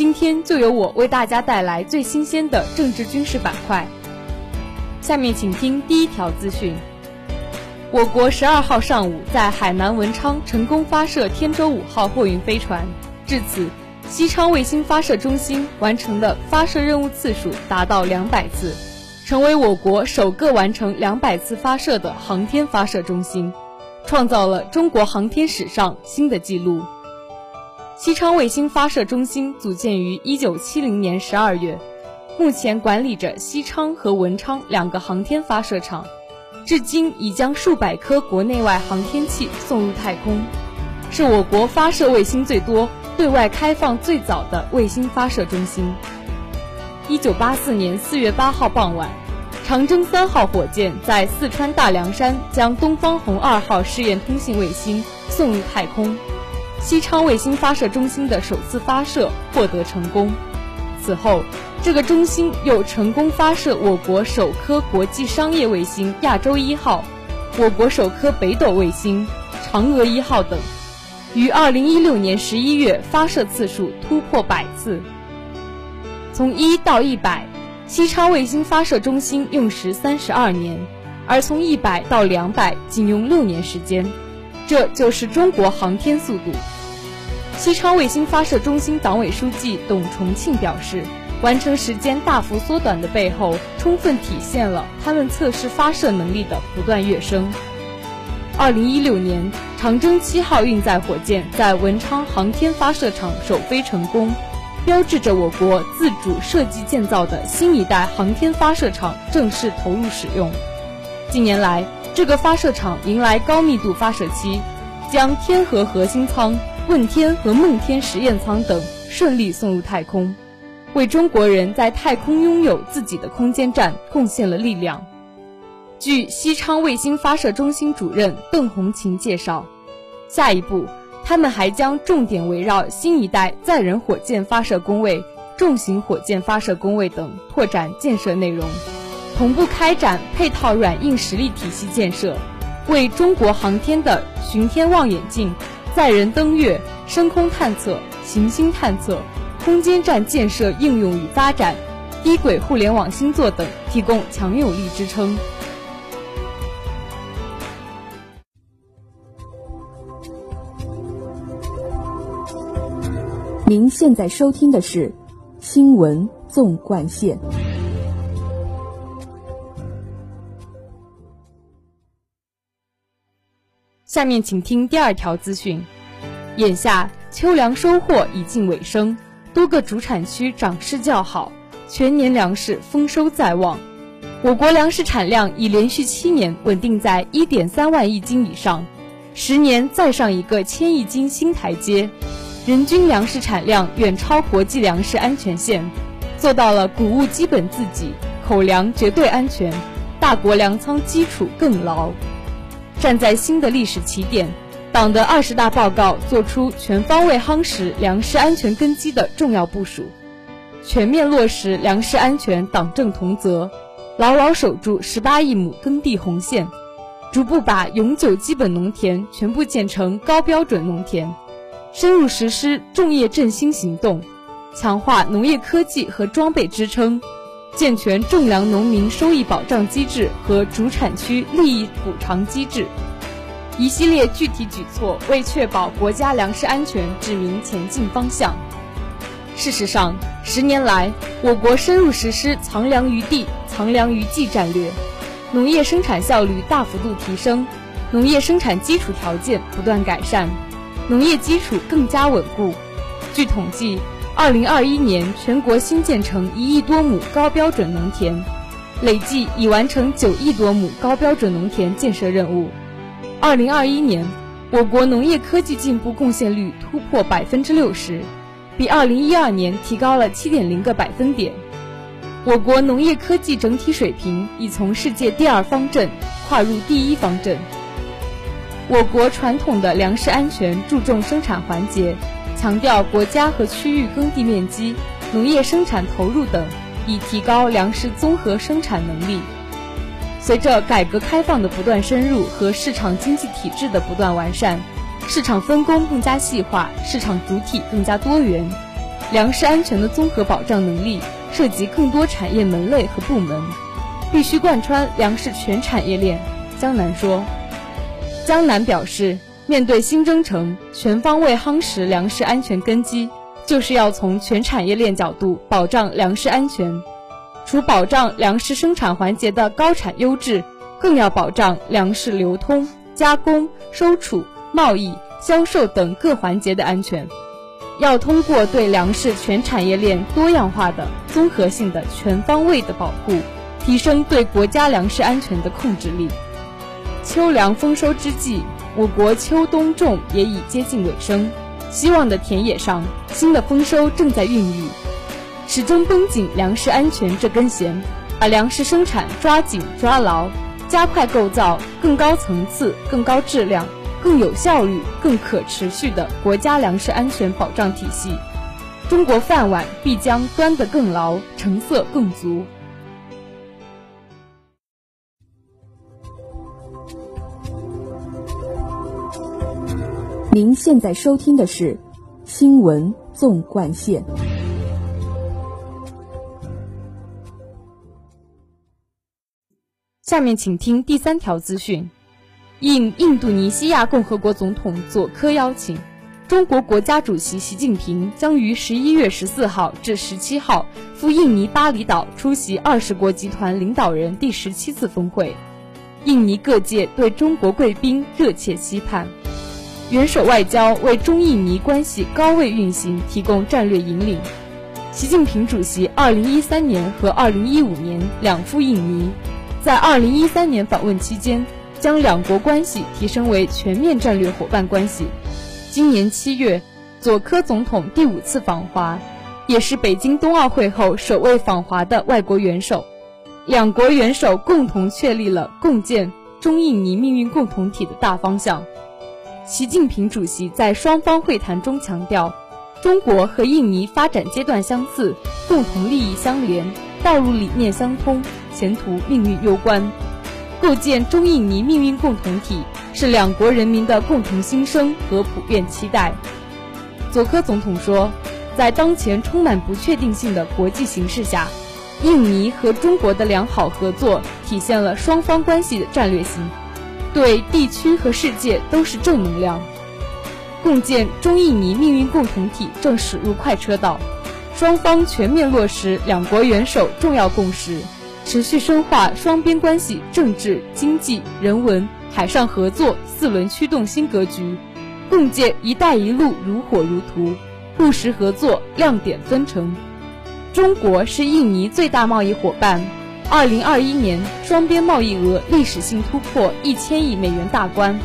今天就由我为大家带来最新鲜的政治军事板块。下面请听第一条资讯：我国十二号上午在海南文昌成功发射天舟五号货运飞船，至此，西昌卫星发射中心完成的发射任务次数达到两百次，成为我国首个完成两百次发射的航天发射中心，创造了中国航天史上新的纪录。西昌卫星发射中心组建于一九七零年十二月，目前管理着西昌和文昌两个航天发射场，至今已将数百颗国内外航天器送入太空，是我国发射卫星最多、对外开放最早的卫星发射中心。一九八四年四月八号傍晚，长征三号火箭在四川大凉山将东方红二号试验通信卫星送入太空。西昌卫星发射中心的首次发射获得成功，此后，这个中心又成功发射我国首颗国际商业卫星亚洲一号、我国首颗北斗卫星嫦娥一号等，于二零一六年十一月发射次数突破百次。从一到一百，西昌卫星发射中心用时三十二年，而从一百到两百仅用六年时间。这就是中国航天速度。西昌卫星发射中心党委书记董重庆表示，完成时间大幅缩短的背后，充分体现了他们测试发射能力的不断跃升。二零一六年，长征七号运载火箭在文昌航天发射场首飞成功，标志着我国自主设计建造的新一代航天发射场正式投入使用。近年来，这个发射场迎来高密度发射期，将天河核心舱、问天和梦天实验舱等顺利送入太空，为中国人在太空拥有自己的空间站贡献了力量。据西昌卫星发射中心主任邓红琴介绍，下一步他们还将重点围绕新一代载人火箭发射工位、重型火箭发射工位等拓展建设内容。同步开展配套软硬实力体系建设，为中国航天的巡天望远镜、载人登月、深空探测、行星探测、空间站建设应用与发展、低轨互联网星座等提供强有力支撑。您现在收听的是《新闻纵贯线》。下面请听第二条资讯。眼下秋粮收获已近尾声，多个主产区涨势较好，全年粮食丰收在望。我国粮食产量已连续七年稳定在一点三万亿斤以上，十年再上一个千亿斤新台阶，人均粮食产量远超国际粮食安全线，做到了谷物基本自给，口粮绝对安全，大国粮仓基础更牢。站在新的历史起点，党的二十大报告作出全方位夯实粮食安全根基的重要部署，全面落实粮食安全党政同责，牢牢守住十八亿亩耕地红线，逐步把永久基本农田全部建成高标准农田，深入实施种业振兴行动，强化农业科技和装备支撑。健全种粮农民收益保障机制和主产区利益补偿机制，一系列具体举措为确保国家粮食安全指明前进方向。事实上，十年来，我国深入实施“藏粮于地、藏粮于技”战略，农业生产效率大幅度提升，农业生产基础条件不断改善，农业基础更加稳固。据统计。二零二一年，全国新建成一亿多亩高标准农田，累计已完成九亿多亩高标准农田建设任务。二零二一年，我国农业科技进步贡献率突破百分之六十，比2012年提高了7.0个百分点。我国农业科技整体水平已从世界第二方阵跨入第一方阵。我国传统的粮食安全注重生产环节，强调国家和区域耕地面积、农业生产投入等，以提高粮食综合生产能力。随着改革开放的不断深入和市场经济体制的不断完善，市场分工更加细化，市场主体更加多元，粮食安全的综合保障能力。涉及更多产业门类和部门，必须贯穿粮食全产业链。江南说，江南表示，面对新征程，全方位夯实粮食安全根基，就是要从全产业链角度保障粮食安全。除保障粮食生产环节的高产优质，更要保障粮食流通、加工、收储、贸易、销售等各环节的安全。要通过对粮食全产业链多样化的、综合性的、全方位的保护，提升对国家粮食安全的控制力。秋粮丰收之际，我国秋冬种也已接近尾声，希望的田野上，新的丰收正在孕育。始终绷紧粮食安全这根弦，把粮食生产抓紧抓牢，加快构造更高层次、更高质量。更有效率、更可持续的国家粮食安全保障体系，中国饭碗必将端得更牢，成色更足。您现在收听的是《新闻纵贯线》，下面请听第三条资讯。应印度尼西亚共和国总统佐科邀请，中国国家主席习近平将于十一月十四号至十七号赴印尼巴厘岛出席二十国集团领导人第十七次峰会。印尼各界对中国贵宾热切期盼，元首外交为中印尼关系高位运行提供战略引领。习近平主席二零一三年和二零一五年两赴印尼，在二零一三年访问期间。将两国关系提升为全面战略伙伴关系。今年七月，佐科总统第五次访华，也是北京冬奥会后首位访华的外国元首。两国元首共同确立了共建中印尼命运共同体的大方向。习近平主席在双方会谈中强调，中国和印尼发展阶段相似，共同利益相连，道路理念相通，前途命运攸关。构建中印尼命运共同体是两国人民的共同心声和普遍期待。佐科总统说，在当前充满不确定性的国际形势下，印尼和中国的良好合作体现了双方关系的战略性，对地区和世界都是正能量。共建中印尼命运共同体正驶入快车道，双方全面落实两国元首重要共识。持续深化双边关系政治、经济、人文、海上合作四轮驱动新格局，共建“一带一路”如火如荼，务实合作亮点纷呈。中国是印尼最大贸易伙伴，二零二一年双边贸易额历史性突破一千亿美元大关。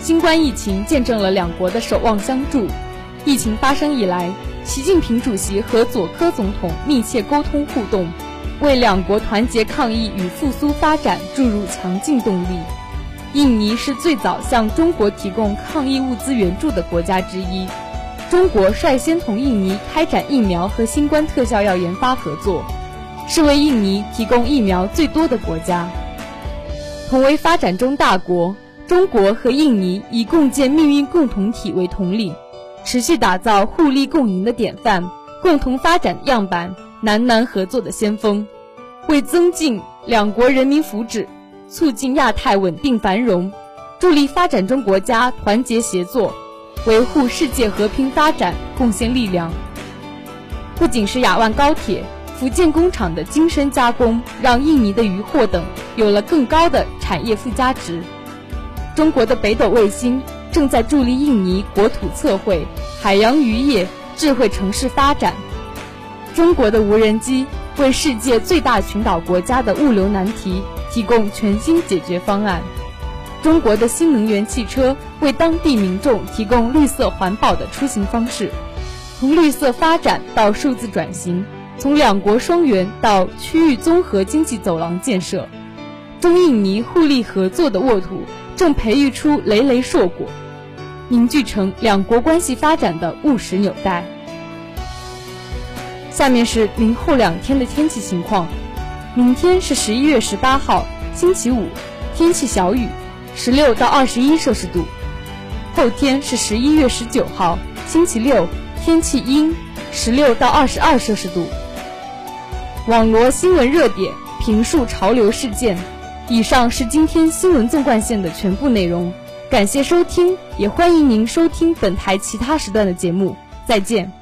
新冠疫情见证了两国的守望相助。疫情发生以来，习近平主席和佐科总统密切沟通互动。为两国团结抗疫与复苏发展注入强劲动力。印尼是最早向中国提供抗疫物资援助的国家之一，中国率先同印尼开展疫苗和新冠特效药研发合作，是为印尼提供疫苗最多的国家。同为发展中大国，中国和印尼以共建命运共同体为统领，持续打造互利共赢的典范，共同发展样板。南南合作的先锋，为增进两国人民福祉、促进亚太稳定繁荣、助力发展中国家团结协作、维护世界和平发展贡献力量。不仅是雅万高铁、福建工厂的精深加工，让印尼的渔获等有了更高的产业附加值。中国的北斗卫星正在助力印尼国土测绘、海洋渔业、智慧城市发展。中国的无人机为世界最大群岛国家的物流难题提供全新解决方案，中国的新能源汽车为当地民众提供绿色环保的出行方式。从绿色发展到数字转型，从两国双园到区域综合经济走廊建设，中印尼互利合作的沃土正培育出累累硕果，凝聚成两国关系发展的务实纽带。下面是明后两天的天气情况：明天是十一月十八号，星期五，天气小雨，十六到二十一摄氏度；后天是十一月十九号，星期六，天气阴，十六到二十二摄氏度。网罗新闻热点，评述潮流事件。以上是今天新闻纵贯线的全部内容，感谢收听，也欢迎您收听本台其他时段的节目。再见。